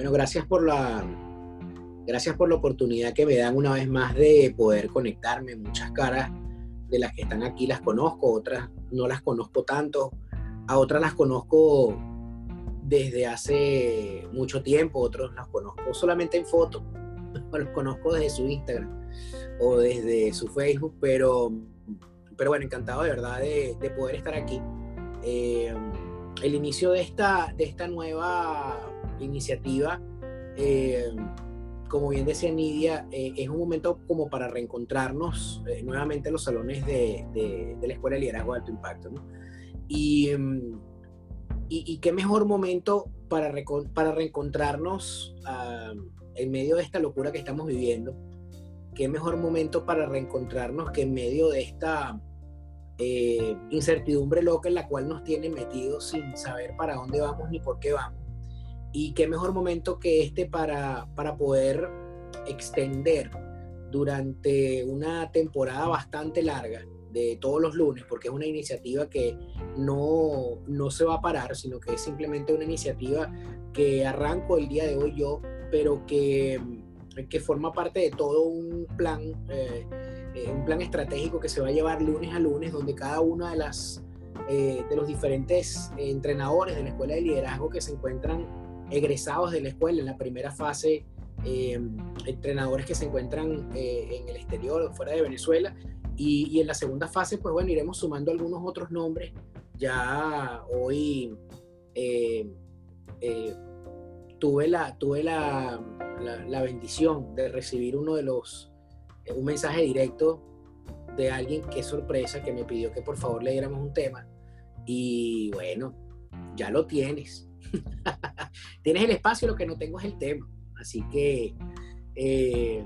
Bueno, gracias por la gracias por la oportunidad que me dan una vez más de poder conectarme. Muchas caras de las que están aquí las conozco, otras no las conozco tanto, a otras las conozco desde hace mucho tiempo, otros las conozco solamente en foto, los conozco desde su Instagram o desde su Facebook, pero, pero bueno, encantado de verdad de, poder estar aquí. Eh, el inicio de esta, de esta nueva iniciativa, eh, como bien decía Nidia, eh, es un momento como para reencontrarnos eh, nuevamente en los salones de, la Escuela de Liderazgo de Alto Impacto. Y, y, qué mejor momento para, para reencontrarnos ah, en medio de esta locura que estamos viviendo. Qué mejor momento para reencontrarnos que en medio de esta incertidumbre loca en la cual nos tiene metidos sin saber para dónde vamos ni por qué vamos y qué mejor momento que este para, para poder extender durante una temporada bastante larga de todos los lunes, porque es una iniciativa que no, no se va a parar, sino que es simplemente una iniciativa que arranco el día de hoy yo, pero que, que forma parte de todo un plan, eh, eh, un plan estratégico que se va a llevar lunes a lunes, donde cada una de las eh, de los diferentes entrenadores de la escuela de liderazgo que se encuentran egresados de la escuela en la primera fase, eh, entrenadores que se encuentran eh, en el exterior o fuera de Venezuela. Y, en la segunda fase, pues bueno, iremos sumando algunos otros nombres. Ya hoy eh, tuve, la, tuve la, la, bendición de recibir uno de los, un mensaje directo de alguien que sorpresa, que me pidió que por favor le diéramos un tema. Y bueno, ya lo tienes. Tienes el espacio, lo que no tengo es el tema. Así que, eh,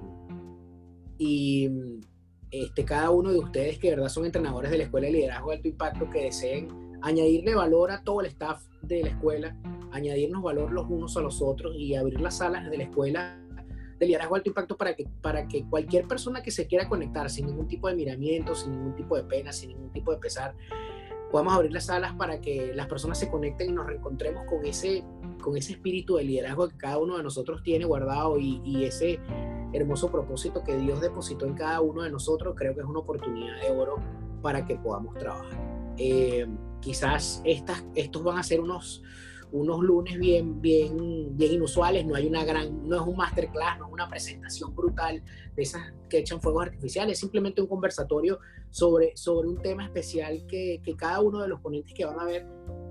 y este, cada uno de ustedes que verdad son entrenadores de la Escuela de Liderazgo de Alto Impacto que deseen añadirle valor a todo el staff de la escuela, añadirnos valor los unos a los otros y abrir las salas de la escuela de liderazgo de alto impacto para que, para que cualquier persona que se quiera conectar sin ningún tipo de miramiento, sin ningún tipo de pena, sin ningún tipo de pesar, podamos abrir las salas para que las personas se conecten y nos reencontremos con ese, con ese espíritu de liderazgo que cada uno de nosotros tiene guardado y, ese hermoso propósito que Dios depositó en cada uno de nosotros, creo que es una oportunidad de oro para que podamos trabajar. Eh, quizás estas, estos van a ser unos unos lunes bien, bien, bien inusuales, no hay una gran, no es un masterclass, no es una presentación brutal de esas que echan fuegos artificiales, simplemente un conversatorio sobre, sobre un tema especial que, que cada uno de los ponentes que van a ver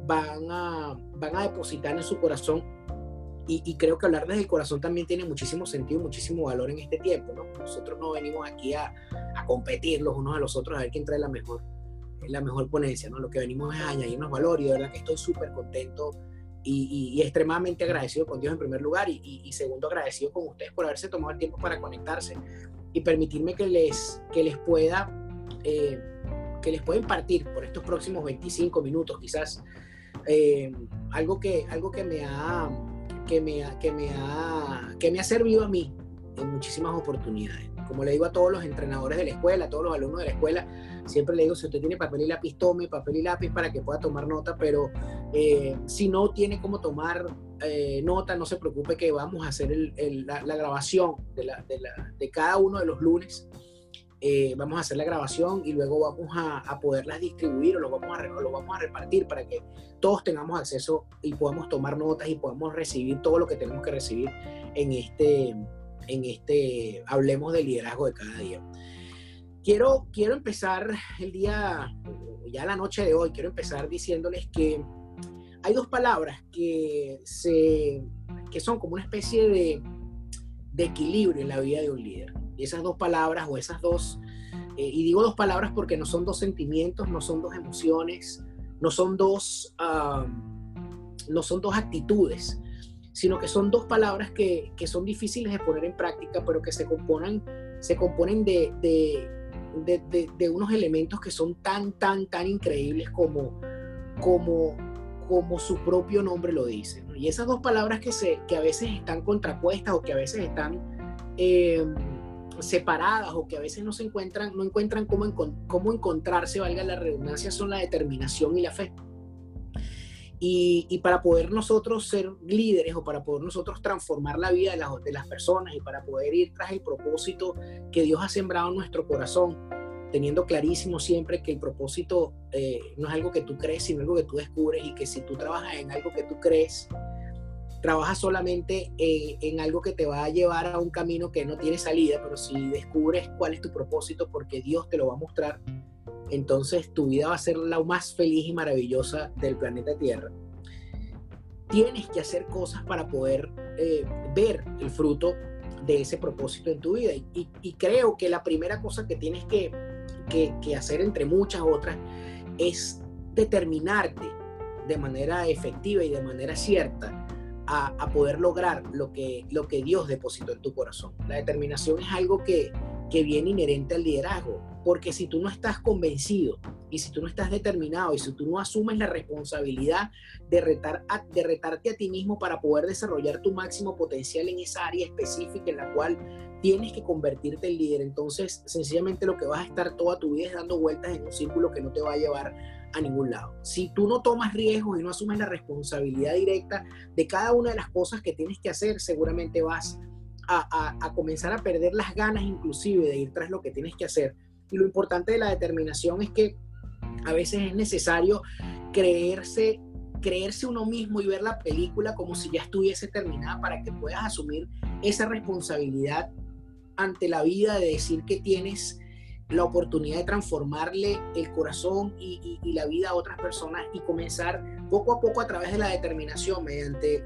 van a, van a depositar en su corazón y, y, creo que hablar desde el corazón también tiene muchísimo sentido, muchísimo valor en este tiempo. ¿no? Nosotros no venimos aquí a, a, competir los unos a los otros a ver quién trae la mejor, la mejor ponencia. ¿no? Lo que venimos es a añadirnos valor y de verdad que estoy súper contento y, extremadamente agradecido con Dios en primer lugar y, segundo agradecido con ustedes por haberse tomado el tiempo para conectarse y permitirme que les, que les pueda eh, que les pueda impartir por estos próximos 25 minutos quizás eh, algo que algo que me ha que me que me ha que me ha servido a mí en muchísimas oportunidades como le digo a todos los entrenadores de la escuela, a todos los alumnos de la escuela, siempre le digo, si usted tiene papel y lápiz, tome papel y lápiz para que pueda tomar nota, pero eh, si no tiene cómo tomar eh, nota, no se preocupe que vamos a hacer la, grabación de, cada uno de los lunes. Eh, vamos a hacer la grabación y luego vamos a, poderlas distribuir o lo vamos a, lo vamos a repartir para que todos tengamos acceso y podamos tomar notas y podamos recibir todo lo que tenemos que recibir en este, en este Hablemos del liderazgo de cada día. Quiero, quiero empezar el día, ya la noche de hoy, quiero empezar diciéndoles que hay dos palabras que, se, que son como una especie de, de equilibrio en la vida de un líder. Y esas dos palabras o esas dos, eh, y digo dos palabras porque no son dos sentimientos, no son dos emociones, no son dos, no son dos actitudes, sino que son dos palabras que, que, son difíciles de poner en práctica, pero que se componen, se componen de, de, de, unos elementos que son tan, tan, tan increíbles como, como, como su propio nombre lo dice. Y esas dos palabras que, se, que a veces están contrapuestas o que a veces están em, separadas o que a veces no se encuentran, no encuentran cómo, cómo encontrarse, valga la redundancia, son la determinación y la fe. Y, para poder nosotros ser líderes o para poder nosotros transformar la vida de las, de las personas y para poder ir tras el propósito que Dios ha sembrado en nuestro corazón, teniendo clarísimo siempre que el propósito eh, no es algo que tú crees, sino algo que tú descubres y que si tú trabajas en algo que tú crees, trabajas solamente eh, en algo que te va a llevar a un camino que no tiene salida, pero si descubres cuál es tu propósito porque Dios te lo va a mostrar, entonces tu vida va a ser la más feliz y maravillosa del planeta Tierra. Tienes que hacer cosas para poder eh, ver el fruto de ese propósito en tu vida. Y, creo que la primera cosa que tienes que, que, hacer, entre muchas otras, es determinarte de manera efectiva y de manera cierta a, a, poder lograr lo que, lo que Dios depositó en tu corazón. La determinación es algo que, que viene inherente al liderazgo. Porque si tú no estás convencido y si tú no estás determinado y si tú no asumes la responsabilidad de, retar de retarte a ti mismo para poder desarrollar tu máximo potencial en esa área específica en la cual tienes que convertirte en líder, entonces sencillamente lo que vas a estar toda tu vida es dando vueltas en un círculo que no te va a llevar a ningún lado. Si tú no tomas riesgos y no asumes la responsabilidad directa de cada una de las cosas que tienes que hacer, seguramente vas a, a, a comenzar a perder las ganas inclusive de ir tras lo que tienes que hacer y lo importante de la determinación es que a veces es necesario creerse, creerse uno mismo y ver la película como si ya estuviese terminada para que puedas asumir esa responsabilidad ante la vida de decir que tienes la oportunidad de transformarle el corazón y, la vida a otras personas y comenzar poco a poco a través de la determinación, mediante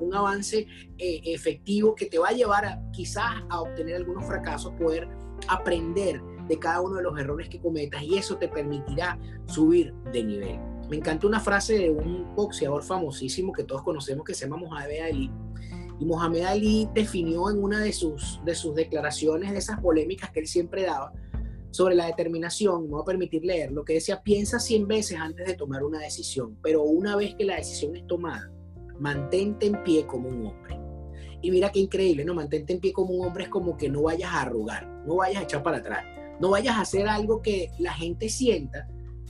un, avance eh, efectivo que te va a llevar a, quizás a obtener algunos fracasos, poder aprender de cada uno de los errores que cometas y eso te permitirá subir de nivel. Me encanta una frase de un boxeador famosísimo que todos conocemos que se llama Mohamed Ali. Y Mohamed Ali definió en una de sus, de sus declaraciones, de esas polémicas que él siempre daba, sobre la determinación, me voy a permitir leer, lo que decía, piensa 100 veces antes de tomar una decisión, pero una vez que la decisión es tomada, mantente en pie como un hombre. Y mira qué increíble, ¿no? Mantente en pie como un hombre es como que no vayas a arrugar, no vayas a echar para atrás no vayas a hacer algo que la gente sienta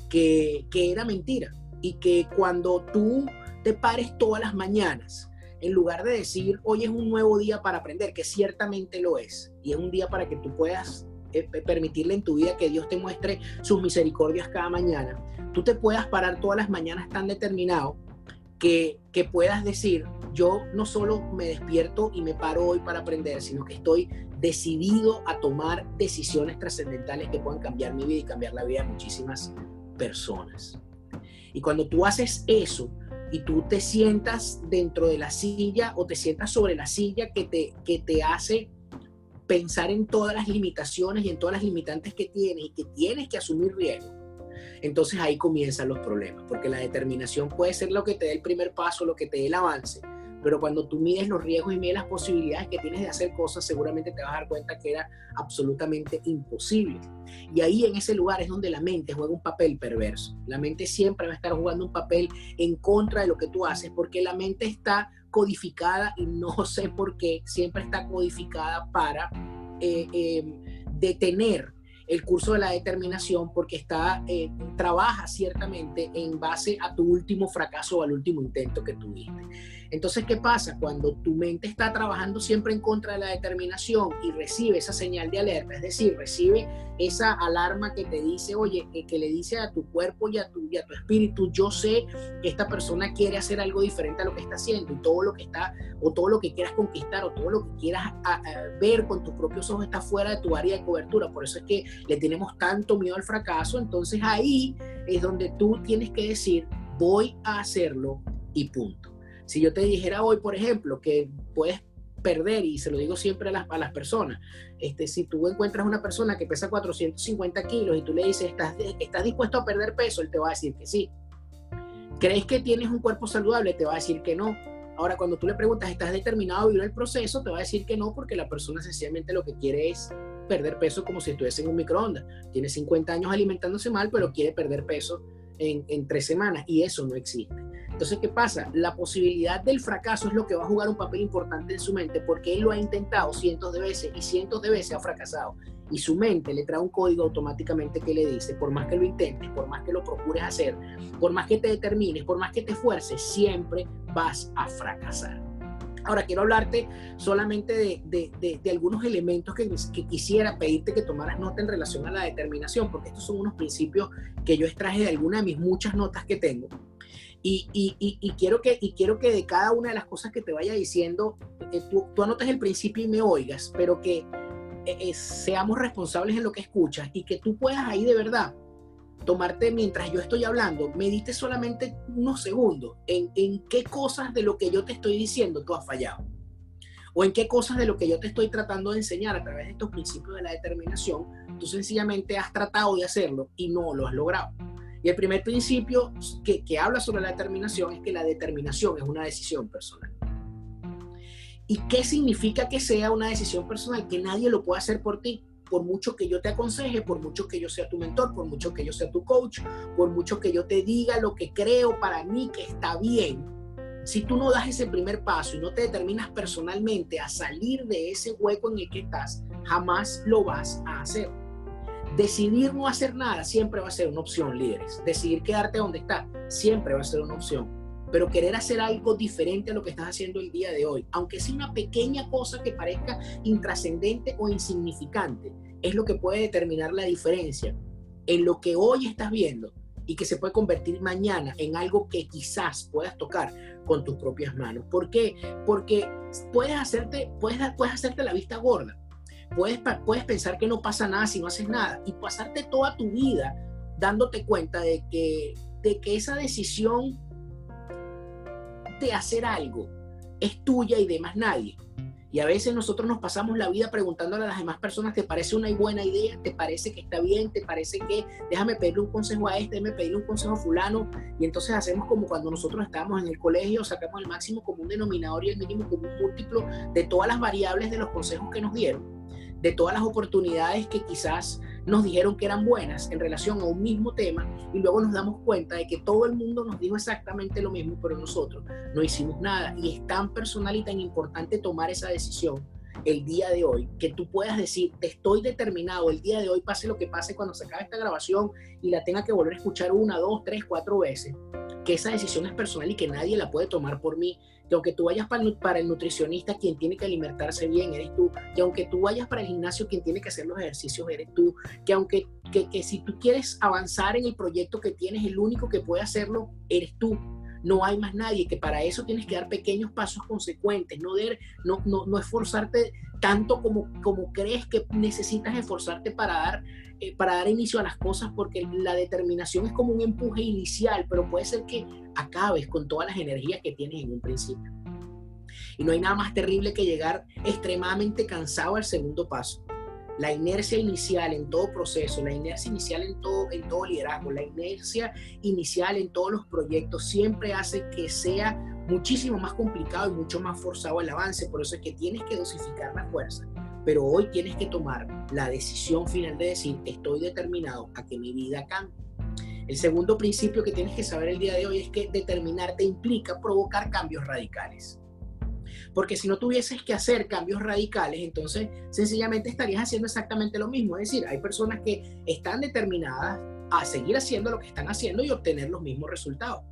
que, era mentira y que cuando tú te pares todas las mañanas, en lugar de decir, hoy es un nuevo día para aprender, que ciertamente lo es, y es un día para que tú puedas eh, permitirle en tu vida que Dios te muestre sus misericordias cada mañana, tú te puedas parar todas las mañanas tan determinado que, que puedas decir, yo no solo me despierto y me paro hoy para aprender, sino que estoy decidido a tomar decisiones trascendentales que puedan cambiar mi vida y cambiar la vida de muchísimas personas. Y cuando tú haces eso y tú te sientas dentro de la silla o te sientas sobre la silla que te, que te hace pensar en todas las limitaciones y en todas las limitantes que tienes y que tienes que asumir riesgo, entonces ahí comienzan los problemas, porque la determinación puede ser lo que te dé el primer paso, lo que te dé el avance, pero cuando tú mides los riesgos y mides las posibilidades que tienes de hacer cosas, seguramente te vas a dar cuenta que era absolutamente imposible. Y ahí en ese lugar es donde la mente juega un papel perverso. La mente siempre va a estar jugando un papel en contra de lo que tú haces, porque la mente está codificada y no sé por qué, siempre está codificada para eh, em, detener el curso de la determinación porque está, eh, trabaja ciertamente en base a tu último fracaso o al último intento que tuviste. Entonces, ¿qué pasa? Cuando tu mente está trabajando siempre en contra de la determinación y recibe esa señal de alerta, es decir, recibe esa alarma que te dice, oye, eh, que le dice a tu cuerpo y a tu, y a tu espíritu, yo sé que esta persona quiere hacer algo diferente a lo que está haciendo y todo lo que está, o todo lo que quieras conquistar, o todo lo que quieras ver con tus propios ojos está fuera de tu área de cobertura. Por eso es que le tenemos tanto miedo al fracaso. Entonces ahí es donde tú tienes que decir, voy a hacerlo y punto. Si yo te dijera hoy, por ejemplo, que puedes perder, y se lo digo siempre a las, personas, este, si tú encuentras una persona que pesa 450 kilos y tú le dices, ¿Estás, ¿estás dispuesto a perder peso? Él te va a decir que sí. ¿Crees que tienes un cuerpo saludable? Te va a decir que no. Ahora, cuando tú le preguntas, ¿estás determinado a vivir el proceso? Te va a decir que no, porque la persona sencillamente lo que quiere es perder peso como si estuviese en un microondas. Tiene 50 años alimentándose mal, pero quiere perder peso en, en tres semanas y eso no existe. Entonces, ¿qué pasa? La posibilidad del fracaso es lo que va a jugar un papel importante en su mente porque él lo ha intentado cientos de veces y cientos de veces ha fracasado. Y su mente le trae un código automáticamente que le dice, por más que lo intentes, por más que lo procures hacer, por más que te determines, por más que te esfuerces, siempre vas a fracasar. Ahora quiero hablarte solamente de, algunos elementos que, que, quisiera pedirte que tomaras nota en relación a la determinación, porque estos son unos principios que yo extraje de alguna de mis muchas notas que tengo y, quiero que, y quiero que de cada una de las cosas que te vaya diciendo, eh, tú, tú, anotes el principio y me oigas, pero que eh, eh, seamos responsables en lo que escuchas y que tú puedas ahí de verdad tomarte mientras yo estoy hablando, medite solamente unos segundos en, en qué cosas de lo que yo te estoy diciendo tú has fallado. O en qué cosas de lo que yo te estoy tratando de enseñar a través de estos principios de la determinación, tú sencillamente has tratado de hacerlo y no lo has logrado. Y el primer principio que, habla sobre la determinación es que la determinación es una decisión personal. ¿Y qué significa que sea una decisión personal? Que nadie lo puede hacer por ti. Por mucho que yo te aconseje, por mucho que yo sea tu mentor, por mucho que yo sea tu coach, por mucho que yo te diga lo que creo para mí que está bien, si tú no das ese primer paso y no te determinas personalmente a salir de ese hueco en el que estás, jamás lo vas a hacer. Decidir no hacer nada siempre va a ser una opción, líderes. Decidir quedarte donde está siempre va a ser una opción. Pero querer hacer algo diferente a lo que estás haciendo el día de hoy, aunque sea una pequeña cosa que parezca intrascendente o insignificante, es lo que puede determinar la diferencia en lo que hoy estás viendo y que se puede convertir mañana en algo que quizás puedas tocar con tus propias manos. ¿Por qué? Porque puedes hacerte, puedes, puedes hacerte la vista gorda Puedes, puedes pensar que no pasa nada si no haces nada y pasarte toda tu vida dándote cuenta de que, de que esa decisión de hacer algo es tuya y de más nadie. Y a veces nosotros nos pasamos la vida preguntándole a las demás personas, ¿te parece una buena idea? ¿Te parece que está bien? ¿Te parece que déjame pedirle un consejo a este, déjame pedirle un consejo a fulano? Y entonces hacemos como cuando nosotros estábamos en el colegio, sacamos el máximo como un denominador y el mínimo como un múltiplo de todas las variables de los consejos que nos dieron de todas las oportunidades que quizás nos dijeron que eran buenas en relación a un mismo tema y luego nos damos cuenta de que todo el mundo nos dijo exactamente lo mismo, pero nosotros no hicimos nada. Y es tan personal y tan importante tomar esa decisión el día de hoy, que tú puedas decir, estoy determinado el día de hoy, pase lo que pase cuando se acabe esta grabación y la tenga que volver a escuchar una, dos, tres, cuatro veces, que esa decisión es personal y que nadie la puede tomar por mí, que aunque tú vayas para el, para el nutricionista, quien tiene que alimentarse bien eres tú, que aunque tú vayas para el gimnasio, quien tiene que hacer los ejercicios eres tú, que aunque que, que si tú quieres avanzar en el proyecto que tienes, el único que puede hacerlo eres tú. No hay más nadie, que para eso tienes que dar pequeños pasos consecuentes, no, no, no, no esforzarte tanto como, como crees que necesitas esforzarte para dar, eh, para dar inicio a las cosas, porque la determinación es como un empuje inicial, pero puede ser que acabes con todas las energías que tienes en un principio. Y no hay nada más terrible que llegar extremadamente cansado al segundo paso la inercia inicial en todo proceso, la inercia inicial en todo, en todo liderazgo, la inercia inicial en todos los proyectos siempre hace que sea muchísimo más complicado y mucho más forzado el avance. Por eso es que tienes que dosificar la fuerza. Pero hoy tienes que tomar la decisión final de decir, estoy determinado a que mi vida cambie. El segundo principio que tienes que saber el día de hoy es que determinarte implica provocar cambios radicales. Porque si no tuvieses que hacer cambios radicales, entonces sencillamente estarías haciendo exactamente lo mismo. Es decir, hay personas que están determinadas a seguir haciendo lo que están haciendo y obtener los mismos resultados.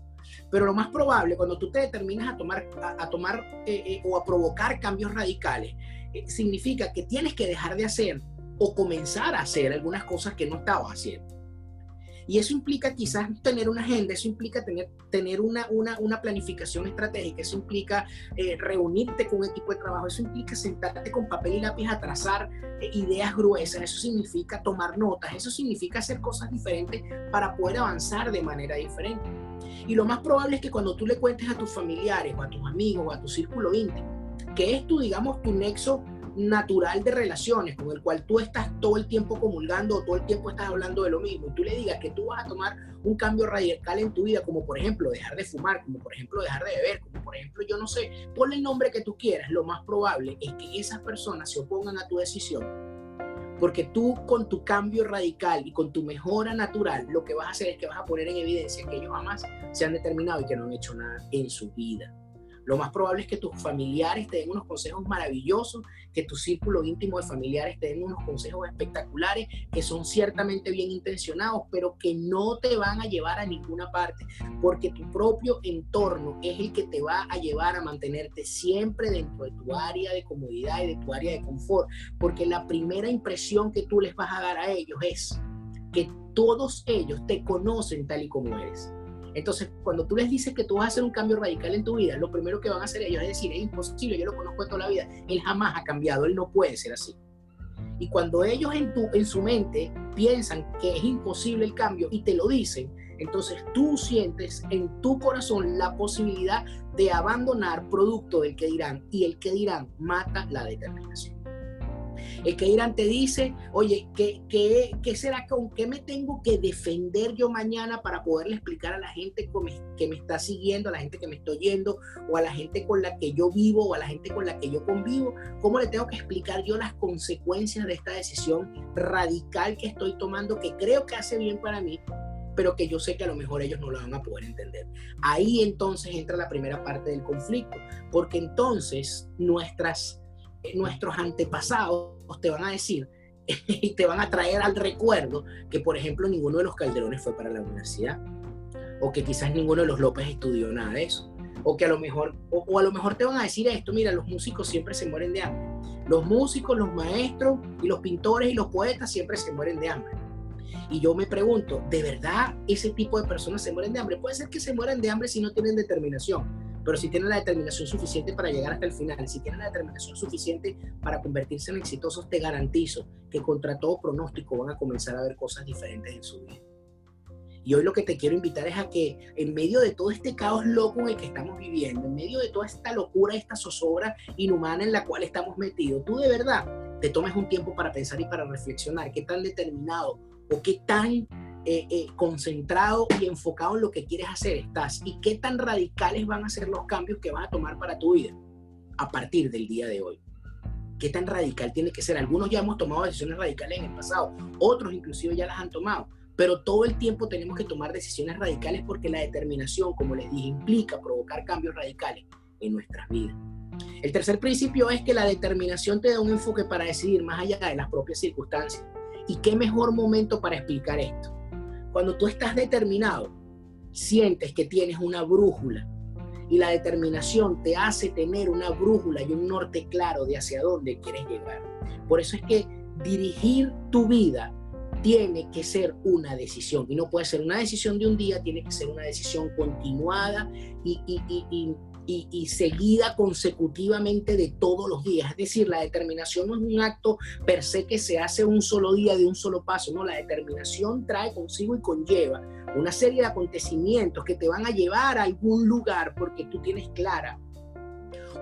Pero lo más probable, cuando tú te determinas a tomar, a, tomar eh, eh, o a provocar cambios radicales, significa que tienes que dejar de hacer o comenzar a hacer algunas cosas que no estabas haciendo. Y eso implica quizás tener una agenda, eso implica tener, tener una, una, una planificación estratégica, eso implica eh, reunirte con un equipo de trabajo, eso implica sentarte con papel y lápiz a trazar eh, ideas gruesas, eso significa tomar notas, eso significa hacer cosas diferentes para poder avanzar de manera diferente. Y lo más probable es que cuando tú le cuentes a tus familiares o a tus amigos o a tu círculo íntimo, que es tu, digamos, tu nexo natural de relaciones con el cual tú estás todo el tiempo comulgando todo el tiempo estás hablando de lo mismo y tú le digas que tú vas a tomar un cambio radical en tu vida, como por ejemplo dejar de fumar, como por ejemplo dejar de beber, como por ejemplo yo no sé, ponle el nombre que tú quieras, lo más probable es que esas personas se opongan a tu decisión. Porque tú con tu cambio radical y con tu mejora natural, lo que vas a hacer es que vas a poner en evidencia que ellos jamás se han determinado y que no han hecho nada en su vida. Lo más probable es que tus familiares te den unos consejos maravillosos, que tu círculo íntimo de familiares te den unos consejos espectaculares, que son ciertamente bien intencionados, pero que no te van a llevar a ninguna parte, porque tu propio entorno es el que te va a llevar a mantenerte siempre dentro de tu área de comodidad y de tu área de confort, porque la primera impresión que tú les vas a dar a ellos es que todos ellos te conocen tal y como eres. Entonces, cuando tú les dices que tú vas a hacer un cambio radical en tu vida, lo primero que van a hacer ellos es decir, es imposible, yo lo conozco toda la vida, él jamás ha cambiado, él no puede ser así. Y cuando ellos en, tu, en su mente piensan que es imposible el cambio y te lo dicen, entonces tú sientes en tu corazón la posibilidad de abandonar producto del que dirán y el que dirán mata la determinación. El que Irán te dice, oye, ¿qué, qué, qué será con qué me tengo que defender yo mañana para poderle explicar a la gente que me está siguiendo, a la gente que me está oyendo, o a la gente con la que yo vivo, o a la gente con la que yo convivo? ¿Cómo le tengo que explicar yo las consecuencias de esta decisión radical que estoy tomando, que creo que hace bien para mí, pero que yo sé que a lo mejor ellos no lo van a poder entender. Ahí entonces entra la primera parte del conflicto, porque entonces nuestras nuestros antepasados te van a decir y te van a traer al recuerdo que, por ejemplo, ninguno de los Calderones fue para la universidad, o que quizás ninguno de los López estudió nada de eso, o que a lo mejor, o, a lo mejor te van a decir esto, mira, los músicos siempre se mueren de hambre, los músicos, los maestros y los pintores y los poetas siempre se mueren de hambre. Y yo me pregunto, ¿de verdad ese tipo de personas se mueren de hambre? Puede ser que se mueran de hambre si no tienen determinación, pero si tienen la determinación suficiente para llegar hasta el final, si tienen la determinación suficiente para convertirse en exitosos, te garantizo que contra todo pronóstico van a comenzar a ver cosas diferentes en su vida. Y hoy lo que te quiero invitar es a que en medio de todo este caos loco en el que estamos viviendo, en medio de toda esta locura, esta zozobra inhumana en la cual estamos metidos, tú de verdad te tomes un tiempo para pensar y para reflexionar qué tan determinado o qué tan eh, eh, concentrado y enfocado en lo que quieres hacer estás y qué tan radicales van a ser los cambios que vas a tomar para tu vida a partir del día de hoy. ¿Qué tan radical tiene que ser? Algunos ya hemos tomado decisiones radicales en el pasado, otros inclusive ya las han tomado, pero todo el tiempo tenemos que tomar decisiones radicales porque la determinación, como les dije, implica provocar cambios radicales en nuestras vidas. El tercer principio es que la determinación te da un enfoque para decidir más allá de las propias circunstancias. ¿Y qué mejor momento para explicar esto? Cuando tú estás determinado, sientes que tienes una brújula y la determinación te hace tener una brújula y un norte claro de hacia dónde quieres llegar. Por eso es que dirigir tu vida tiene que ser una decisión y no puede ser una decisión de un día, tiene que ser una decisión continuada y, y, y, y, seguida consecutivamente de todos los días. Es decir, la determinación no es un acto per se que se hace un solo día de un solo paso, no, la determinación trae consigo y conlleva una serie de acontecimientos que te van a llevar a algún lugar porque tú tienes clara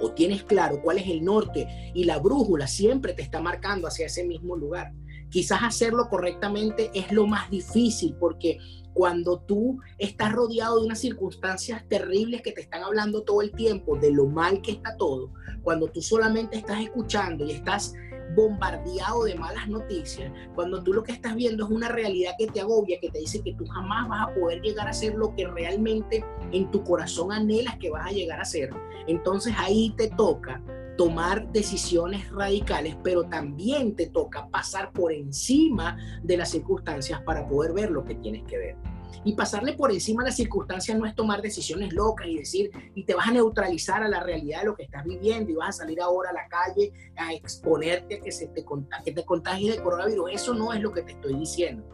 o tienes claro cuál es el norte y la brújula siempre te está marcando hacia ese mismo lugar. Quizás hacerlo correctamente es lo más difícil porque cuando tú estás rodeado de unas circunstancias terribles que te están hablando todo el tiempo de lo mal que está todo, cuando tú solamente estás escuchando y estás bombardeado de malas noticias, cuando tú lo que estás viendo es una realidad que te agobia, que te dice que tú jamás vas a poder llegar a ser lo que realmente en tu corazón anhelas que vas a llegar a ser, entonces ahí te toca tomar decisiones radicales, pero también te toca pasar por encima de las circunstancias para poder ver lo que tienes que ver. Y pasarle por encima a las circunstancias no es tomar decisiones locas y decir, y te vas a neutralizar a la realidad de lo que estás viviendo y vas a salir ahora a la calle a exponerte a que, se te, que te de coronavirus. Eso no es lo que te estoy diciendo.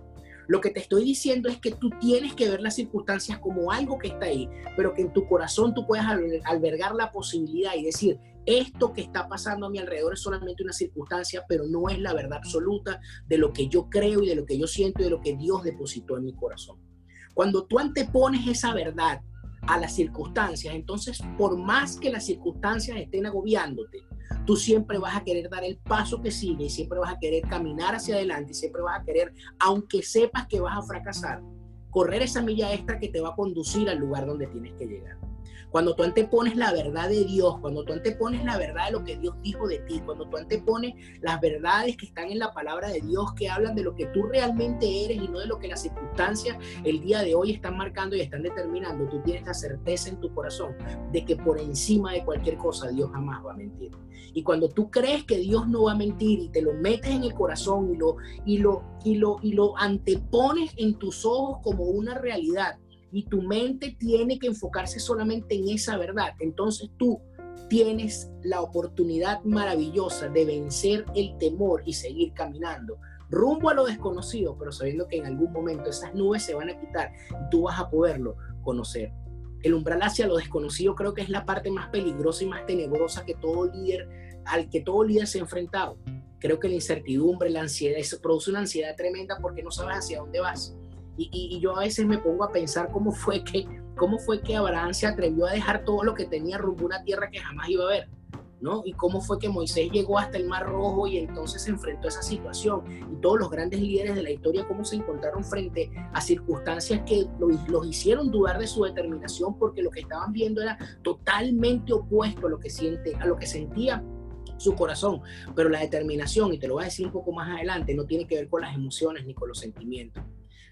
Lo que te estoy diciendo es que tú tienes que ver las circunstancias como algo que está ahí, pero que en tu corazón tú puedas albergar la posibilidad y decir, esto que está pasando a mi alrededor es solamente una circunstancia, pero no es la verdad absoluta de lo que yo creo y de lo que yo siento y de lo que Dios depositó en mi corazón. Cuando tú antepones esa verdad a las circunstancias, entonces por más que las circunstancias estén agobiándote, tú siempre vas a querer dar el paso que sigue y siempre vas a querer caminar hacia adelante y siempre vas a querer, aunque sepas que vas a fracasar, correr esa milla extra que te va a conducir al lugar donde tienes que llegar. Cuando tú antepones la verdad de Dios, cuando tú antepones la verdad de lo que Dios dijo de ti, cuando tú antepones las verdades que están en la palabra de Dios, que hablan de lo que tú realmente eres y no de lo que las circunstancias el día de hoy están marcando y están determinando, tú tienes la certeza en tu corazón de que por encima de cualquier cosa Dios jamás va a mentir. Y cuando tú crees que Dios no va a mentir y te lo metes en el corazón y lo, y lo, y lo, y lo antepones en tus ojos como una realidad, y tu mente tiene que enfocarse solamente en esa verdad, entonces tú tienes la oportunidad maravillosa de vencer el temor y seguir caminando rumbo a lo desconocido, pero sabiendo que en algún momento esas nubes se van a quitar y tú vas a poderlo conocer. El umbral hacia lo desconocido creo que es la parte más peligrosa y más tenebrosa que todo líder, al que todo líder se ha enfrentado. Creo que la incertidumbre, la ansiedad, eso produce una ansiedad tremenda porque no sabes hacia dónde vas. Y, yo a veces me pongo a pensar cómo fue que cómo fue que Abraham se atrevió a dejar todo lo que tenía rumbo a una tierra que jamás iba a ver, ¿no? Y cómo fue que Moisés llegó hasta el Mar Rojo y entonces se enfrentó a esa situación. Y todos los grandes líderes de la historia, cómo se encontraron frente a circunstancias que los, hicieron dudar de su determinación porque lo que estaban viendo era totalmente opuesto a lo que siente, a lo que sentía su corazón, pero la determinación, y te lo voy a decir un poco más adelante, no tiene que ver con las emociones ni con los sentimientos.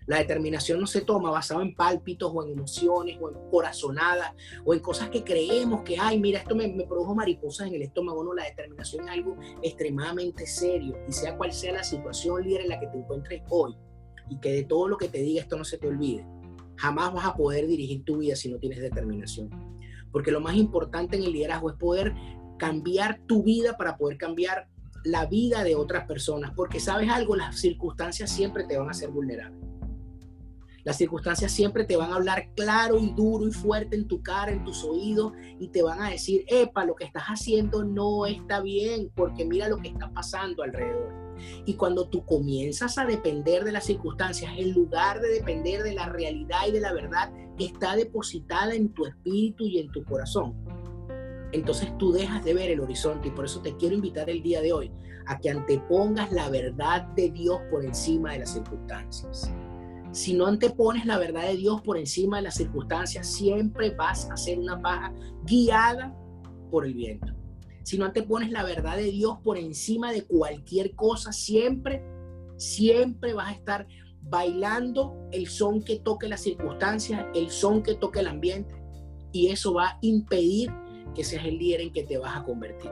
La determinación no se toma basado en pálpitos o en emociones o en corazonadas o en cosas que creemos que, ay, mira, esto me, produjo mariposas en el estómago. No, la determinación es algo extremadamente serio y sea cual sea la situación líder en la que te encuentres hoy y que de todo lo que te diga esto no se te olvide, jamás vas a poder dirigir tu vida si no tienes determinación. Porque lo más importante en el liderazgo es poder cambiar tu vida para poder cambiar la vida de otras personas. Porque sabes algo, las circunstancias siempre te van a hacer vulnerable. Las circunstancias siempre te van a hablar claro y duro y fuerte en tu cara, en tus oídos, y te van a decir, epa, lo que estás haciendo no está bien, porque mira lo que está pasando alrededor. Y cuando tú comienzas a depender de las circunstancias, en lugar de depender de la realidad y de la verdad que está depositada en tu espíritu y en tu corazón, entonces tú dejas de ver el horizonte y por eso te quiero invitar el día de hoy a que antepongas la verdad de Dios por encima de las circunstancias. Si no antepones la verdad de Dios por encima de las circunstancias, siempre vas a ser una paja guiada por el viento. Si no antepones la verdad de Dios por encima de cualquier cosa, siempre, siempre vas a estar bailando el son que toque las circunstancias, el son que toque el ambiente. Y eso va a impedir que seas el líder en que te vas a convertir.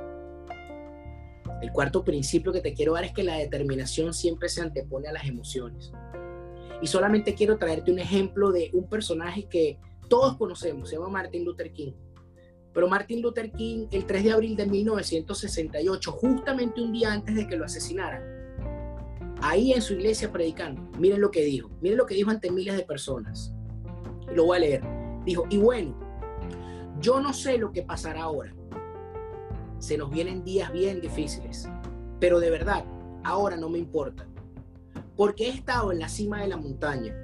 El cuarto principio que te quiero dar es que la determinación siempre se antepone a las emociones. Y solamente quiero traerte un ejemplo de un personaje que todos conocemos, se llama Martin Luther King. Pero Martin Luther King, el 3 de abril de 1968, justamente un día antes de que lo asesinaran, ahí en su iglesia predicando, miren lo que dijo, miren lo que dijo ante miles de personas. Lo voy a leer. Dijo, y bueno, yo no sé lo que pasará ahora. Se nos vienen días bien difíciles, pero de verdad, ahora no me importa porque he estado en la cima de la montaña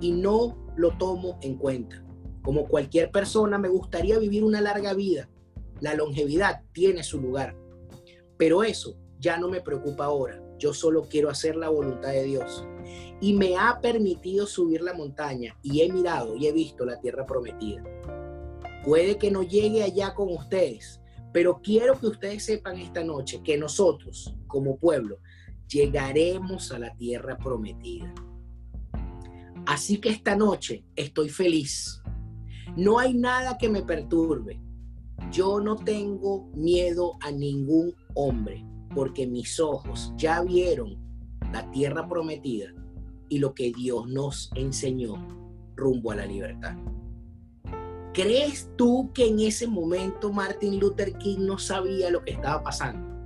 y no lo tomo en cuenta. Como cualquier persona, me gustaría vivir una larga vida. La longevidad tiene su lugar. Pero eso ya no me preocupa ahora. Yo solo quiero hacer la voluntad de Dios. Y me ha permitido subir la montaña y he mirado y he visto la tierra prometida. Puede que no llegue allá con ustedes, Pero quiero que ustedes sepan esta noche que nosotros, como pueblo, llegaremos a la tierra prometida. Así que esta noche estoy feliz. No hay nada que me perturbe. Yo no tengo miedo a ningún hombre, porque mis ojos ya vieron la tierra prometida y lo que Dios nos enseñó rumbo a la libertad. ¿Crees tú que en ese momento Martin Luther King no sabía lo que estaba pasando?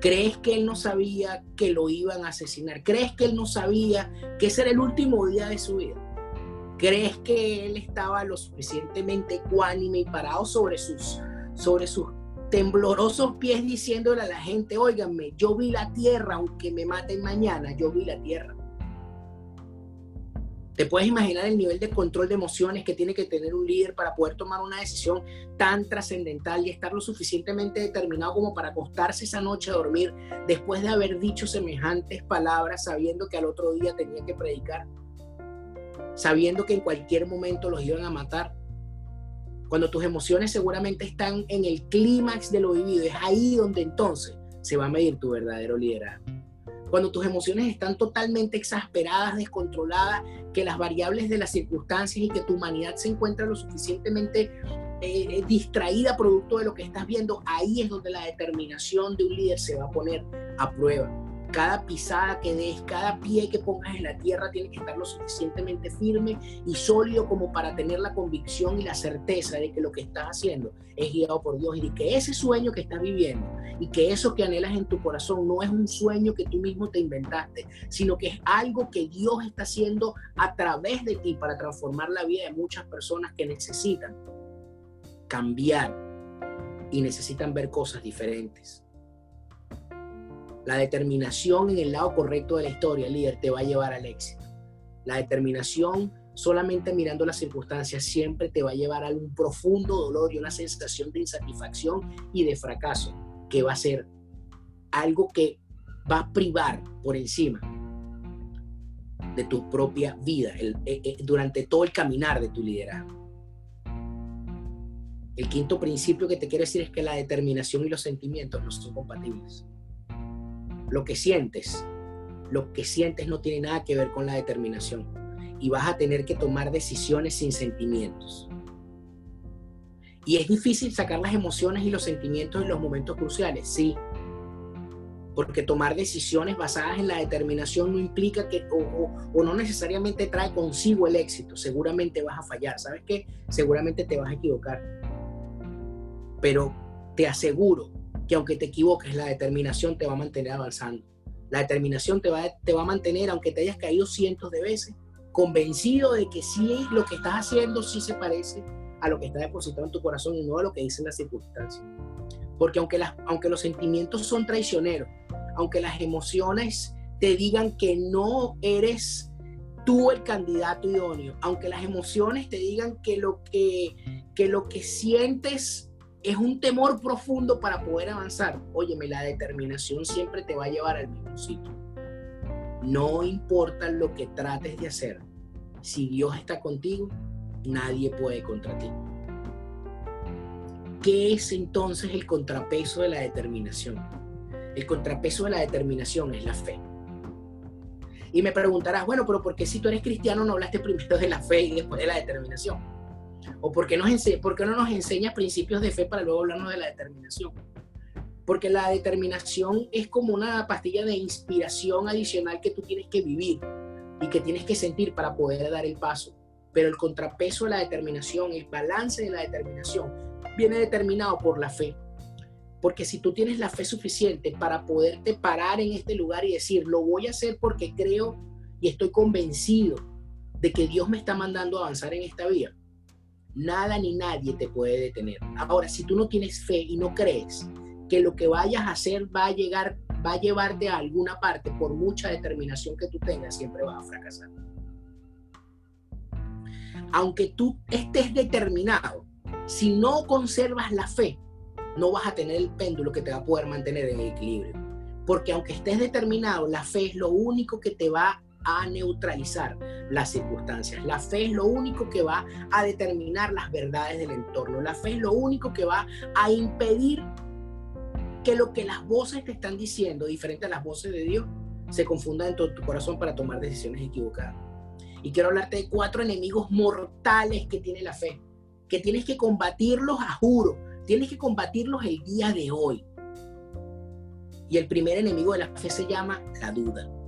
¿Crees que él no sabía que lo iban a asesinar? ¿Crees que él no sabía que ese era el último día de su vida? ¿Crees que él estaba lo suficientemente ecuánime y parado sobre sus, sobre sus temblorosos pies diciéndole a la gente, óiganme, yo vi la tierra, aunque me maten mañana, yo vi la tierra? Te puedes imaginar el nivel de control de emociones que tiene que tener un líder para poder tomar una decisión tan trascendental y estar lo suficientemente determinado como para acostarse esa noche a dormir después de haber dicho semejantes palabras sabiendo que al otro día tenía que predicar, sabiendo que en cualquier momento los iban a matar. Cuando tus emociones seguramente están en el clímax de lo vivido, es ahí donde entonces se va a medir tu verdadero liderazgo cuando tus emociones están totalmente exasperadas, descontroladas, que las variables de las circunstancias y que tu humanidad se encuentra lo suficientemente eh, eh, distraída producto de lo que estás viendo, ahí es donde la determinación de un líder se va a poner a prueba cada pisada que des, cada pie que pongas en la tierra tiene que estar lo suficientemente firme y sólido como para tener la convicción y la certeza de que lo que estás haciendo es guiado por Dios y que ese sueño que estás viviendo y que eso que anhelas en tu corazón no es un sueño que tú mismo te inventaste, sino que es algo que Dios está haciendo a través de ti para transformar la vida de muchas personas que necesitan cambiar y necesitan ver cosas diferentes. La determinación en el lado correcto de la historia, líder, te va a llevar al éxito. La determinación solamente mirando las circunstancias siempre te va a llevar a un profundo dolor y una sensación de insatisfacción y de fracaso, que va a ser algo que va a privar por encima de tu propia vida eh, eh, durante todo el caminar de tu liderazgo. El quinto principio que te quiero decir es que la determinación y los sentimientos no son compatibles lo que sientes, lo que sientes no tiene nada que ver con la determinación. Y vas a tener que tomar decisiones sin sentimientos. Y es difícil sacar las emociones y los sentimientos en los momentos cruciales, sí, porque tomar decisiones basadas en la determinación no implica que, o, no necesariamente trae consigo el éxito, seguramente vas a fallar, ¿sabes qué? Seguramente te vas a equivocar, pero te aseguro que aunque te equivoques, la determinación te va a mantener avanzando. La determinación te va, te va a mantener, aunque te hayas caído cientos de veces, convencido de que sí lo que estás haciendo sí se parece a lo que está depositado en tu corazón y no a lo que dicen las circunstancias. Porque aunque, las, aunque los sentimientos son traicioneros, aunque las emociones te digan que no eres tú el candidato idóneo, aunque las emociones te digan que lo que, que, lo que sientes es un temor profundo para poder avanzar. Óyeme, la determinación siempre te va a llevar al mismo sitio. No importa lo que trates de hacer, si Dios está contigo, nadie puede contra ti. ¿Qué es entonces el contrapeso de la determinación? El contrapeso de la determinación es la fe. Y me preguntarás, bueno, pero ¿por qué si tú eres cristiano no hablaste primero de la fe y después de la determinación? ¿O por qué, no nos enseña principios de fe para luego hablarnos de la determinación? Porque la determinación es como una pastilla de inspiración adicional que tú tienes que vivir y que tienes que sentir para poder dar el paso. Pero el contrapeso de la determinación, el balance de la determinación, viene determinado por la fe. Porque si tú tienes la fe suficiente para poderte parar en este lugar y decir, lo voy a hacer porque creo y estoy convencido de que Dios me está mandando a avanzar en esta vía, Nada ni nadie te puede detener. Ahora, si tú no tienes fe y no crees que lo que vayas a hacer va a llegar, va a llevarte a alguna parte, por mucha determinación que tú tengas, siempre vas a fracasar. Aunque tú estés determinado, si no conservas la fe, no vas a tener el péndulo que te va a poder mantener en equilibrio. Porque aunque estés determinado, la fe es lo único que te va a neutralizar las circunstancias. La fe es lo único que va a determinar las verdades del entorno. La fe es lo único que va a impedir que lo que las voces te están diciendo, diferente a las voces de Dios, se confunda dentro de tu corazón para tomar decisiones equivocadas. Y quiero hablarte de cuatro enemigos mortales que tiene la fe, que tienes que combatirlos a juro, tienes que combatirlos el día de hoy. Y el primer enemigo de la fe se llama la duda.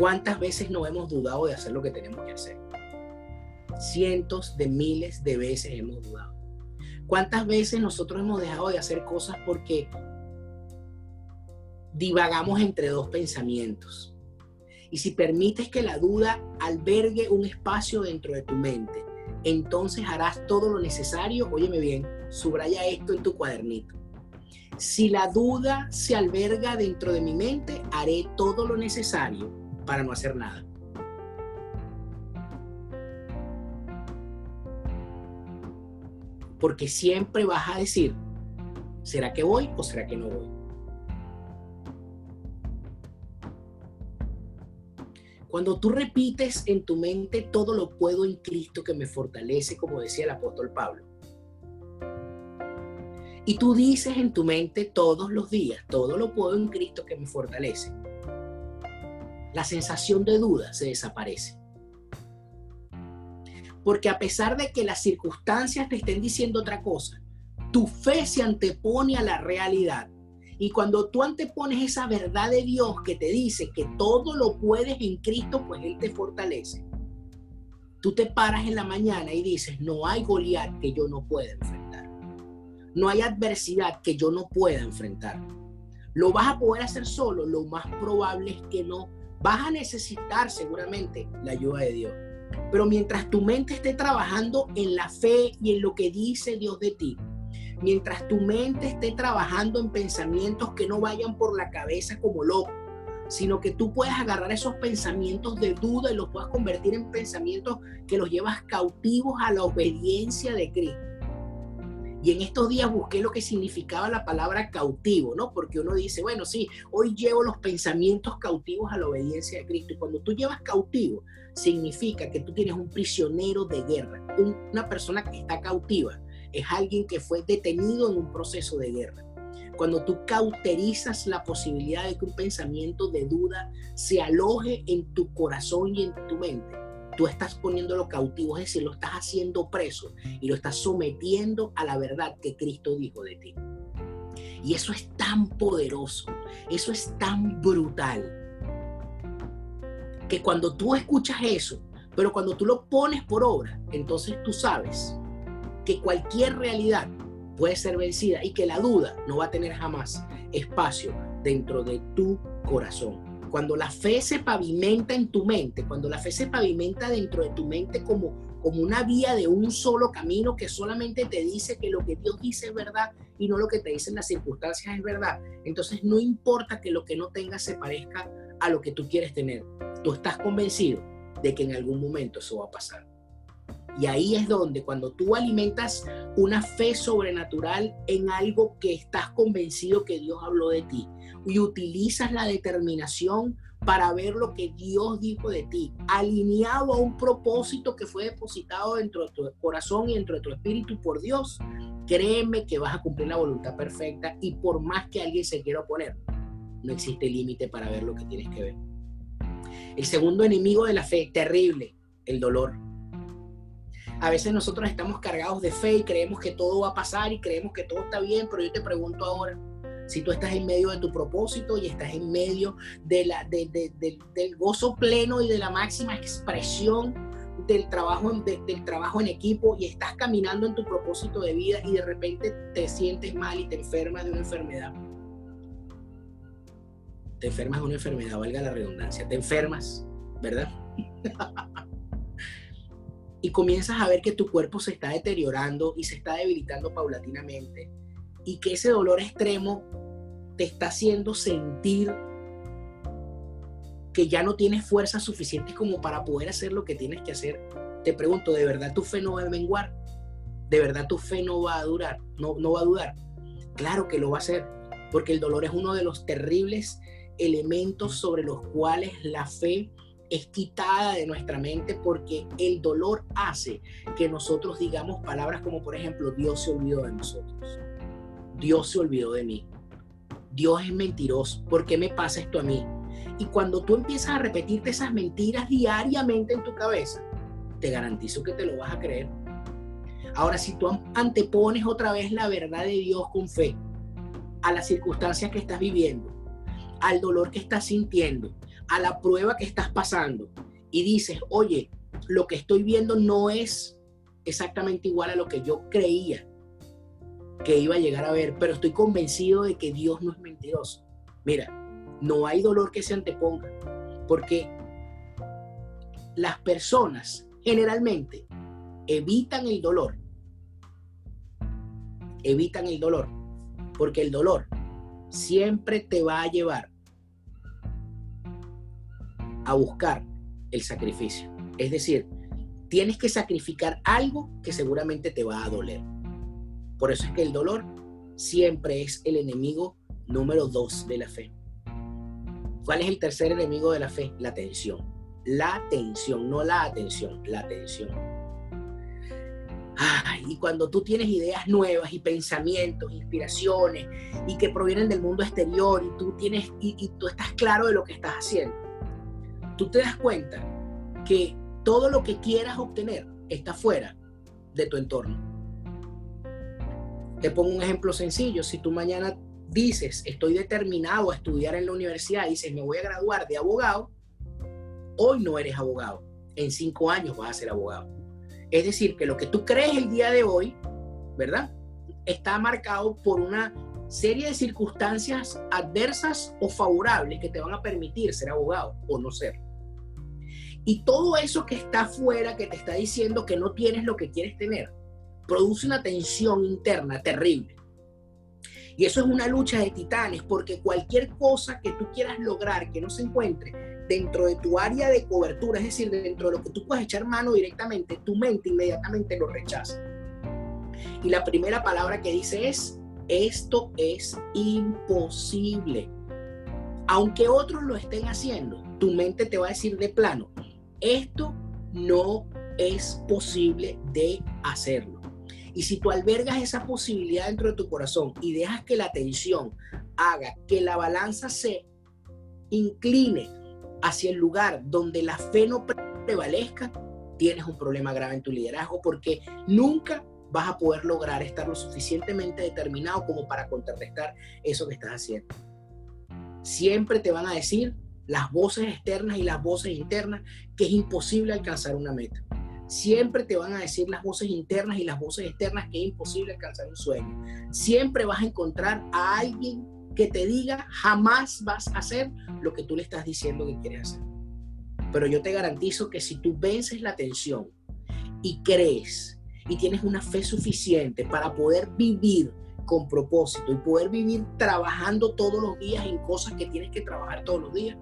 ¿Cuántas veces no hemos dudado de hacer lo que tenemos que hacer? Cientos de miles de veces hemos dudado. ¿Cuántas veces nosotros hemos dejado de hacer cosas porque divagamos entre dos pensamientos? Y si permites que la duda albergue un espacio dentro de tu mente, entonces harás todo lo necesario. Óyeme bien, subraya esto en tu cuadernito. Si la duda se alberga dentro de mi mente, haré todo lo necesario para no hacer nada. Porque siempre vas a decir, ¿será que voy o será que no voy? Cuando tú repites en tu mente todo lo puedo en Cristo que me fortalece, como decía el apóstol Pablo. Y tú dices en tu mente todos los días, todo lo puedo en Cristo que me fortalece. La sensación de duda se desaparece. Porque a pesar de que las circunstancias te estén diciendo otra cosa, tu fe se antepone a la realidad y cuando tú antepones esa verdad de Dios que te dice que todo lo puedes en Cristo, pues Él te fortalece. Tú te paras en la mañana y dices, no hay Goliat que yo no pueda enfrentar. No hay adversidad que yo no pueda enfrentar. Lo vas a poder hacer solo, lo más probable es que no. Vas a necesitar seguramente la ayuda de Dios. Pero mientras tu mente esté trabajando en la fe y en lo que dice Dios de ti, mientras tu mente esté trabajando en pensamientos que no vayan por la cabeza como loco, sino que tú puedas agarrar esos pensamientos de duda y los puedas convertir en pensamientos que los llevas cautivos a la obediencia de Cristo. Y en estos días busqué lo que significaba la palabra cautivo, ¿no? Porque uno dice, bueno, sí, hoy llevo los pensamientos cautivos a la obediencia de Cristo. Y cuando tú llevas cautivo, significa que tú tienes un prisionero de guerra, una persona que está cautiva es alguien que fue detenido en un proceso de guerra. Cuando tú cauterizas la posibilidad de que un pensamiento de duda se aloje en tu corazón y en tu mente, tú estás poniéndolo cautivo, es decir, lo estás haciendo preso y lo estás sometiendo a la verdad que Cristo dijo de ti. Y eso es tan poderoso, eso es tan brutal, que cuando tú escuchas eso, pero cuando tú lo pones por obra, entonces tú sabes que cualquier realidad puede ser vencida y que la duda no va a tener jamás espacio dentro de tu corazón. Cuando la fe se pavimenta en tu mente, cuando la fe se pavimenta dentro de tu mente como, como una vía de un solo camino que solamente te dice que lo que Dios dice es verdad y no lo que te dicen las circunstancias es verdad, entonces no importa que lo que no tengas se parezca a lo que tú quieres tener. Tú estás convencido de que en algún momento eso va a pasar. Y ahí es donde cuando tú alimentas una fe sobrenatural en algo que estás convencido que Dios habló de ti y utilizas la determinación para ver lo que Dios dijo de ti, alineado a un propósito que fue depositado dentro de tu corazón y dentro de tu espíritu por Dios, créeme que vas a cumplir la voluntad perfecta y por más que alguien se quiera oponer, no existe límite para ver lo que tienes que ver. El segundo enemigo de la fe, terrible, el dolor a veces nosotros estamos cargados de fe y creemos que todo va a pasar y creemos que todo está bien, pero yo te pregunto ahora, si tú estás en medio de tu propósito y estás en medio del gozo pleno y de la máxima expresión del trabajo, del trabajo en equipo y estás caminando en tu propósito de vida y de repente te sientes mal y te enfermas de una enfermedad. Te enfermas de una enfermedad, valga la redundancia, te enfermas, ¿verdad? y comienzas a ver que tu cuerpo se está deteriorando y se está debilitando paulatinamente y que ese dolor extremo te está haciendo sentir que ya no tienes fuerzas suficientes como para poder hacer lo que tienes que hacer, te pregunto, ¿de verdad tu fe no va a menguar? ¿De verdad tu fe no va a durar? ¿No, no va a dudar? Claro que lo va a hacer, porque el dolor es uno de los terribles elementos sobre los cuales la fe es quitada de nuestra mente porque el dolor hace que nosotros digamos palabras como por ejemplo Dios se olvidó de nosotros. Dios se olvidó de mí. Dios es mentiroso. ¿Por qué me pasa esto a mí? Y cuando tú empiezas a repetirte esas mentiras diariamente en tu cabeza, te garantizo que te lo vas a creer. Ahora, si tú antepones otra vez la verdad de Dios con fe a las circunstancias que estás viviendo, al dolor que estás sintiendo, a la prueba que estás pasando, y dices, oye, lo que estoy viendo no es exactamente igual a lo que yo creía que iba a llegar a ver, pero estoy convencido de que Dios no es mentiroso. Mira, no hay dolor que se anteponga, porque las personas generalmente evitan el dolor. Evitan el dolor, porque el dolor siempre te va a llevar a buscar el sacrificio. Es decir, tienes que sacrificar algo que seguramente te va a doler. Por eso es que el dolor siempre es el enemigo número dos de la fe. ¿Cuál es el tercer enemigo de la fe? La tensión. La tensión, no la atención, la tensión. y cuando tú tienes ideas nuevas y pensamientos, inspiraciones y que provienen del mundo exterior y tú tienes y tú estás claro de lo que estás haciendo, tú te das cuenta que todo lo que quieras obtener está fuera de tu entorno. Te pongo un ejemplo sencillo. Si tú mañana dices, estoy determinado a estudiar en la universidad, dices, me voy a graduar de abogado, hoy no eres abogado. En cinco años vas a ser abogado. Es decir, que lo que tú crees el día de hoy, ¿verdad? Está marcado por una serie de circunstancias adversas o favorables que te van a permitir ser abogado o no ser. Y todo eso que está afuera, que te está diciendo que no tienes lo que quieres tener, produce una tensión interna terrible. Y eso es una lucha de titanes, porque cualquier cosa que tú quieras lograr que no se encuentre dentro de tu área de cobertura, es decir, dentro de lo que tú puedes echar mano directamente, tu mente inmediatamente lo rechaza. Y la primera palabra que dice es, esto es imposible. Aunque otros lo estén haciendo, tu mente te va a decir de plano, esto no es posible de hacerlo. Y si tú albergas esa posibilidad dentro de tu corazón y dejas que la atención haga que la balanza se incline hacia el lugar donde la fe no prevalezca, tienes un problema grave en tu liderazgo porque nunca vas a poder lograr estar lo suficientemente determinado como para contrarrestar eso que estás haciendo. Siempre te van a decir, las voces externas y las voces internas, que es imposible alcanzar una meta. Siempre te van a decir las voces internas y las voces externas que es imposible alcanzar un sueño. Siempre vas a encontrar a alguien que te diga jamás vas a hacer lo que tú le estás diciendo que quieres hacer. Pero yo te garantizo que si tú vences la tensión y crees y tienes una fe suficiente para poder vivir con propósito y poder vivir trabajando todos los días en cosas que tienes que trabajar todos los días,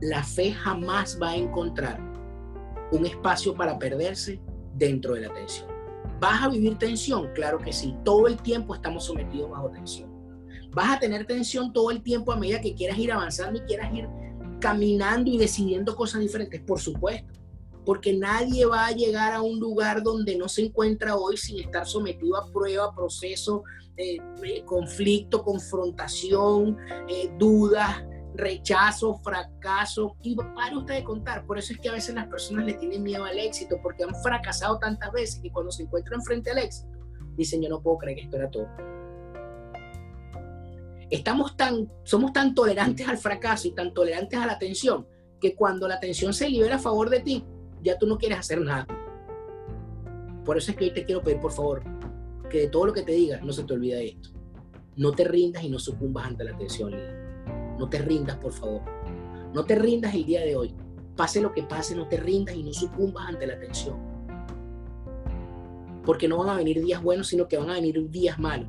la fe jamás va a encontrar un espacio para perderse dentro de la tensión. ¿Vas a vivir tensión? Claro que sí. Todo el tiempo estamos sometidos bajo tensión. ¿Vas a tener tensión todo el tiempo a medida que quieras ir avanzando y quieras ir caminando y decidiendo cosas diferentes? Por supuesto. Porque nadie va a llegar a un lugar donde no se encuentra hoy sin estar sometido a prueba, proceso, eh, eh, conflicto, confrontación, eh, dudas, rechazo, fracaso, y para usted de contar. Por eso es que a veces las personas le tienen miedo al éxito, porque han fracasado tantas veces que cuando se encuentran frente al éxito, dicen, yo no puedo creer que esto era todo. Estamos tan, somos tan tolerantes al fracaso y tan tolerantes a la tensión, que cuando la tensión se libera a favor de ti, ya tú no quieres hacer nada. Por eso es que hoy te quiero pedir, por favor, que de todo lo que te diga, no se te olvide esto. No te rindas y no sucumbas ante la tensión. No te rindas, por favor. No te rindas el día de hoy. Pase lo que pase, no te rindas y no sucumbas ante la tensión. Porque no van a venir días buenos, sino que van a venir días malos.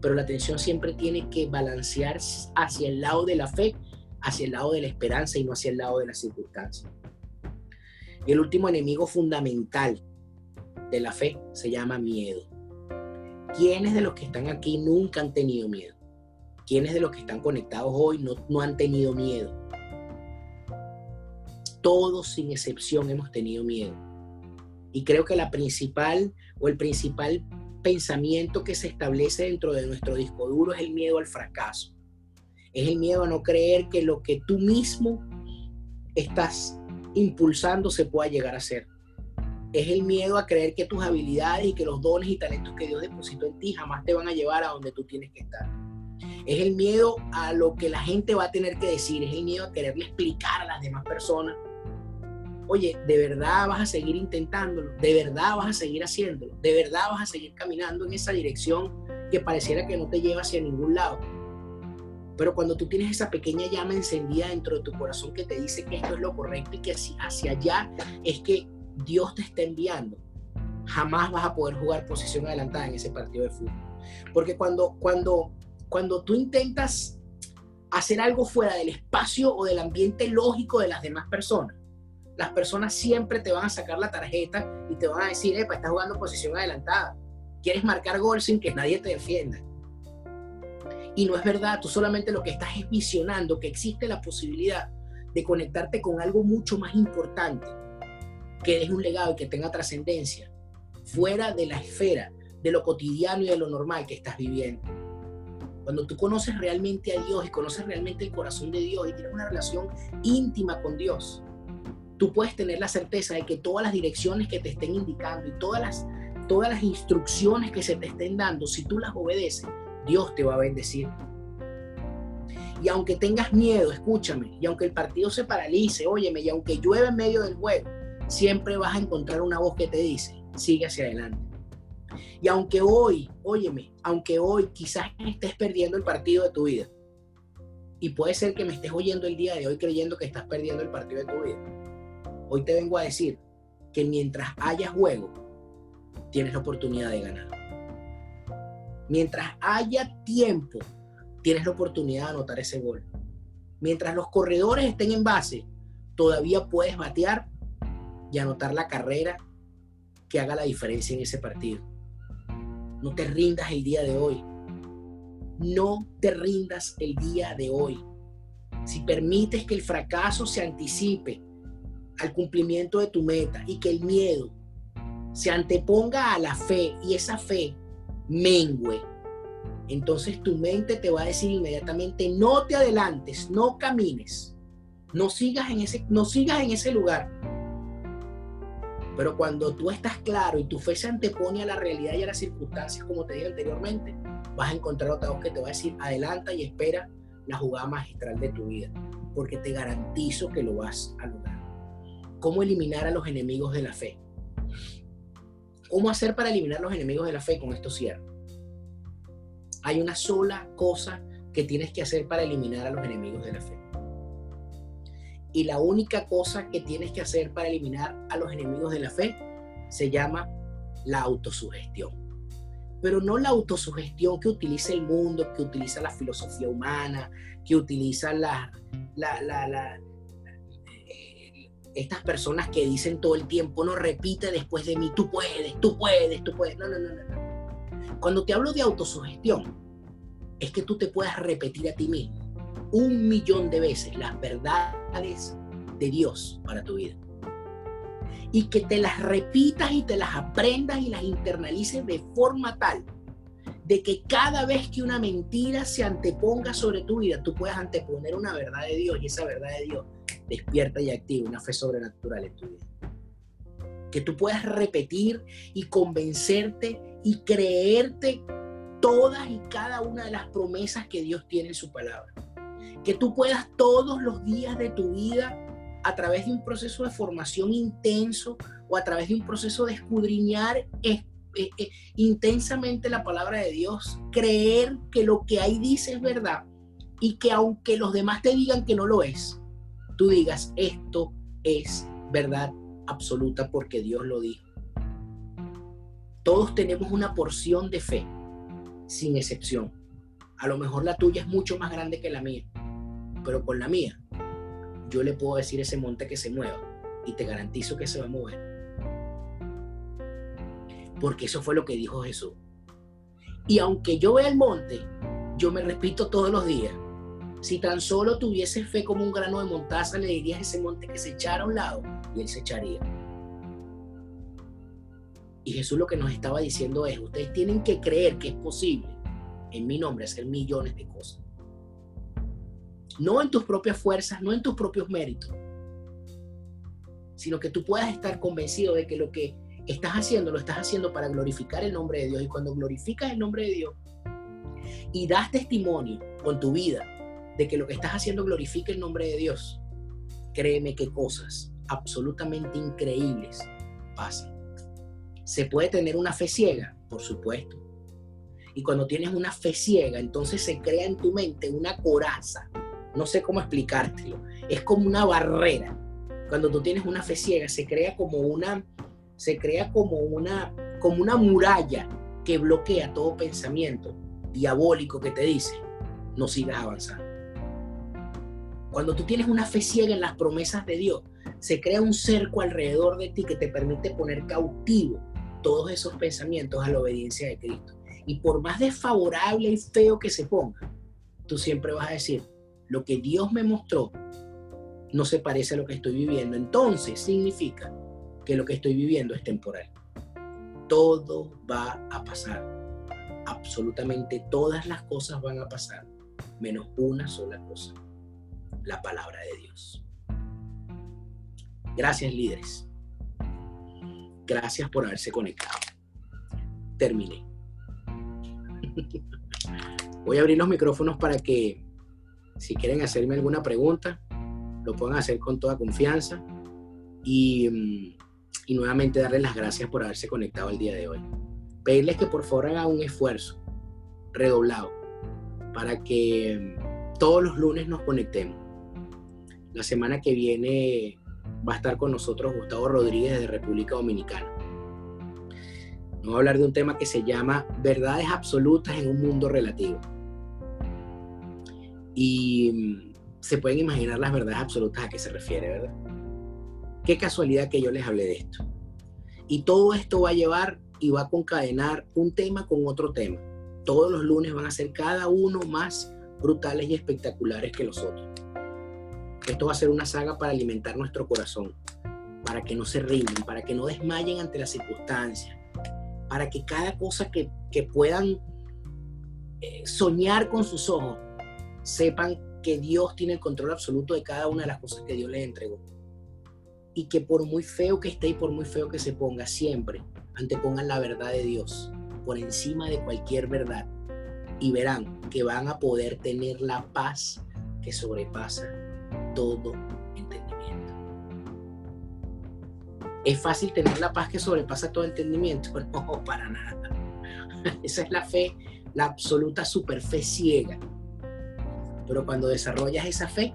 Pero la tensión siempre tiene que balancear hacia el lado de la fe, hacia el lado de la esperanza y no hacia el lado de la circunstancia. Y el último enemigo fundamental de la fe se llama miedo. ¿Quiénes de los que están aquí nunca han tenido miedo? ¿Quiénes de los que están conectados hoy no, no han tenido miedo? Todos sin excepción hemos tenido miedo. Y creo que la principal o el principal pensamiento que se establece dentro de nuestro disco duro es el miedo al fracaso. Es el miedo a no creer que lo que tú mismo estás impulsando se pueda llegar a ser. Es el miedo a creer que tus habilidades y que los dones y talentos que Dios depositó en ti jamás te van a llevar a donde tú tienes que estar. Es el miedo a lo que la gente va a tener que decir. Es el miedo a quererle explicar a las demás personas. Oye, ¿de verdad vas a seguir intentándolo? ¿De verdad vas a seguir haciéndolo? ¿De verdad vas a seguir caminando en esa dirección que pareciera que no te lleva hacia ningún lado? Pero cuando tú tienes esa pequeña llama encendida dentro de tu corazón que te dice que esto es lo correcto y que hacia allá es que Dios te está enviando, jamás vas a poder jugar posición adelantada en ese partido de fútbol. Porque cuando, cuando, cuando tú intentas hacer algo fuera del espacio o del ambiente lógico de las demás personas, las personas siempre te van a sacar la tarjeta y te van a decir, epa, estás jugando posición adelantada. Quieres marcar gol sin que nadie te defienda. Y no es verdad, tú solamente lo que estás es visionando que existe la posibilidad de conectarte con algo mucho más importante, que deje un legado y que tenga trascendencia, fuera de la esfera de lo cotidiano y de lo normal que estás viviendo. Cuando tú conoces realmente a Dios y conoces realmente el corazón de Dios y tienes una relación íntima con Dios, tú puedes tener la certeza de que todas las direcciones que te estén indicando y todas las, todas las instrucciones que se te estén dando, si tú las obedeces, Dios te va a bendecir. Y aunque tengas miedo, escúchame, y aunque el partido se paralice, óyeme, y aunque llueva en medio del juego, siempre vas a encontrar una voz que te dice, sigue hacia adelante. Y aunque hoy, óyeme, aunque hoy quizás estés perdiendo el partido de tu vida, y puede ser que me estés oyendo el día de hoy creyendo que estás perdiendo el partido de tu vida, hoy te vengo a decir que mientras haya juego, tienes la oportunidad de ganar. Mientras haya tiempo, tienes la oportunidad de anotar ese gol. Mientras los corredores estén en base, todavía puedes batear y anotar la carrera que haga la diferencia en ese partido. No te rindas el día de hoy. No te rindas el día de hoy. Si permites que el fracaso se anticipe al cumplimiento de tu meta y que el miedo se anteponga a la fe y esa fe mengue, entonces tu mente te va a decir inmediatamente, no te adelantes, no camines, no sigas en ese, no sigas en ese lugar. Pero cuando tú estás claro y tu fe se antepone a la realidad y a las circunstancias, como te dije anteriormente, vas a encontrar otra voz que te va a decir, adelanta y espera la jugada magistral de tu vida, porque te garantizo que lo vas a lograr. ¿Cómo eliminar a los enemigos de la fe? ¿Cómo hacer para eliminar los enemigos de la fe? Con esto cierro. Hay una sola cosa que tienes que hacer para eliminar a los enemigos de la fe. Y la única cosa que tienes que hacer para eliminar a los enemigos de la fe se llama la autosugestión. Pero no la autosugestión que utiliza el mundo, que utiliza la filosofía humana, que utiliza la, la estas personas que dicen todo el tiempo, no repite después de mí, tú puedes, tú puedes, tú puedes. No, no, no, no. Cuando te hablo de autosugestión, es que tú te puedas repetir a ti mismo un millón de veces las verdades de Dios para tu vida. Y que te las repitas y te las aprendas y las internalices de forma tal de que cada vez que una mentira se anteponga sobre tu vida, tú puedas anteponer una verdad de Dios y esa verdad de Dios despierta y activa una fe sobrenatural en tu vida. Que tú puedas repetir y convencerte y creerte todas y cada una de las promesas que Dios tiene en su palabra. Que tú puedas todos los días de tu vida, a través de un proceso de formación intenso o a través de un proceso de escudriñar eh, eh, intensamente la palabra de Dios, creer que lo que ahí dice es verdad y que aunque los demás te digan que no lo es, tú digas, esto es verdad absoluta porque Dios lo dijo. Todos tenemos una porción de fe, sin excepción. A lo mejor la tuya es mucho más grande que la mía, pero con la mía, yo le puedo decir a ese monte que se mueva y te garantizo que se va a mover. Porque eso fue lo que dijo Jesús. Y aunque yo vea el monte, yo me repito todos los días, si tan solo tuviese fe como un grano de montaza, le dirías a ese monte que se echara a un lado y él se echaría. Y Jesús lo que nos estaba diciendo es, ustedes tienen que creer que es posible en mi nombre hacer millones de cosas. No en tus propias fuerzas, no en tus propios méritos, sino que tú puedas estar convencido de que lo que estás haciendo lo estás haciendo para glorificar el nombre de Dios. Y cuando glorificas el nombre de Dios y das testimonio con tu vida de que lo que estás haciendo glorifica el nombre de Dios, créeme que cosas absolutamente increíbles pasan. ¿Se puede tener una fe ciega? Por supuesto. Y cuando tienes una fe ciega, entonces se crea en tu mente una coraza. No sé cómo explicártelo. Es como una barrera. Cuando tú tienes una fe ciega, se crea como una, se crea como una, como una muralla que bloquea todo pensamiento diabólico que te dice, no sigas avanzando. Cuando tú tienes una fe ciega en las promesas de Dios, se crea un cerco alrededor de ti que te permite poner cautivo todos esos pensamientos a la obediencia de Cristo. Y por más desfavorable y feo que se ponga, tú siempre vas a decir, lo que Dios me mostró no se parece a lo que estoy viviendo. Entonces significa que lo que estoy viviendo es temporal. Todo va a pasar. Absolutamente todas las cosas van a pasar, menos una sola cosa la palabra de Dios. Gracias líderes. Gracias por haberse conectado. Terminé. Voy a abrir los micrófonos para que si quieren hacerme alguna pregunta, lo puedan hacer con toda confianza. Y, mm, y nuevamente darles las gracias por haberse conectado el día de hoy. Pedirles que por favor hagan un esfuerzo redoblado para que mm, todos los lunes nos conectemos la semana que viene va a estar con nosotros Gustavo Rodríguez de República Dominicana. Vamos a hablar de un tema que se llama verdades absolutas en un mundo relativo. Y mm, se pueden imaginar las verdades absolutas a qué se refiere, ¿verdad? Qué casualidad que yo les hablé de esto. Y todo esto va a llevar y va a concadenar un tema con otro tema. Todos los lunes van a ser cada uno más brutales y espectaculares que los otros. Esto va a ser una saga para alimentar nuestro corazón, para que no se rindan, para que no desmayen ante las circunstancias, para que cada cosa que, puedan eh, soñar con sus ojos, sepan que Dios tiene el control absoluto de cada una de las cosas que Dios les entregó. Y que por muy feo que esté y por muy feo que se ponga, siempre antepongan la verdad de Dios por encima de cualquier verdad. Y verán que van a poder tener la paz que sobrepasa todo entendimiento. ¿Es fácil tener la paz que sobrepasa todo entendimiento? No, para nada. Esa es la fe, la absoluta super fe ciega. Pero cuando desarrollas esa fe,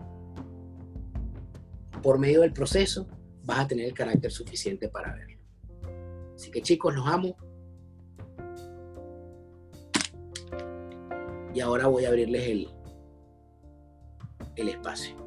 por medio del proceso, vas a tener el carácter suficiente para verlo. Así que chicos, los amo. Y ahora voy a abrirles el, el espacio.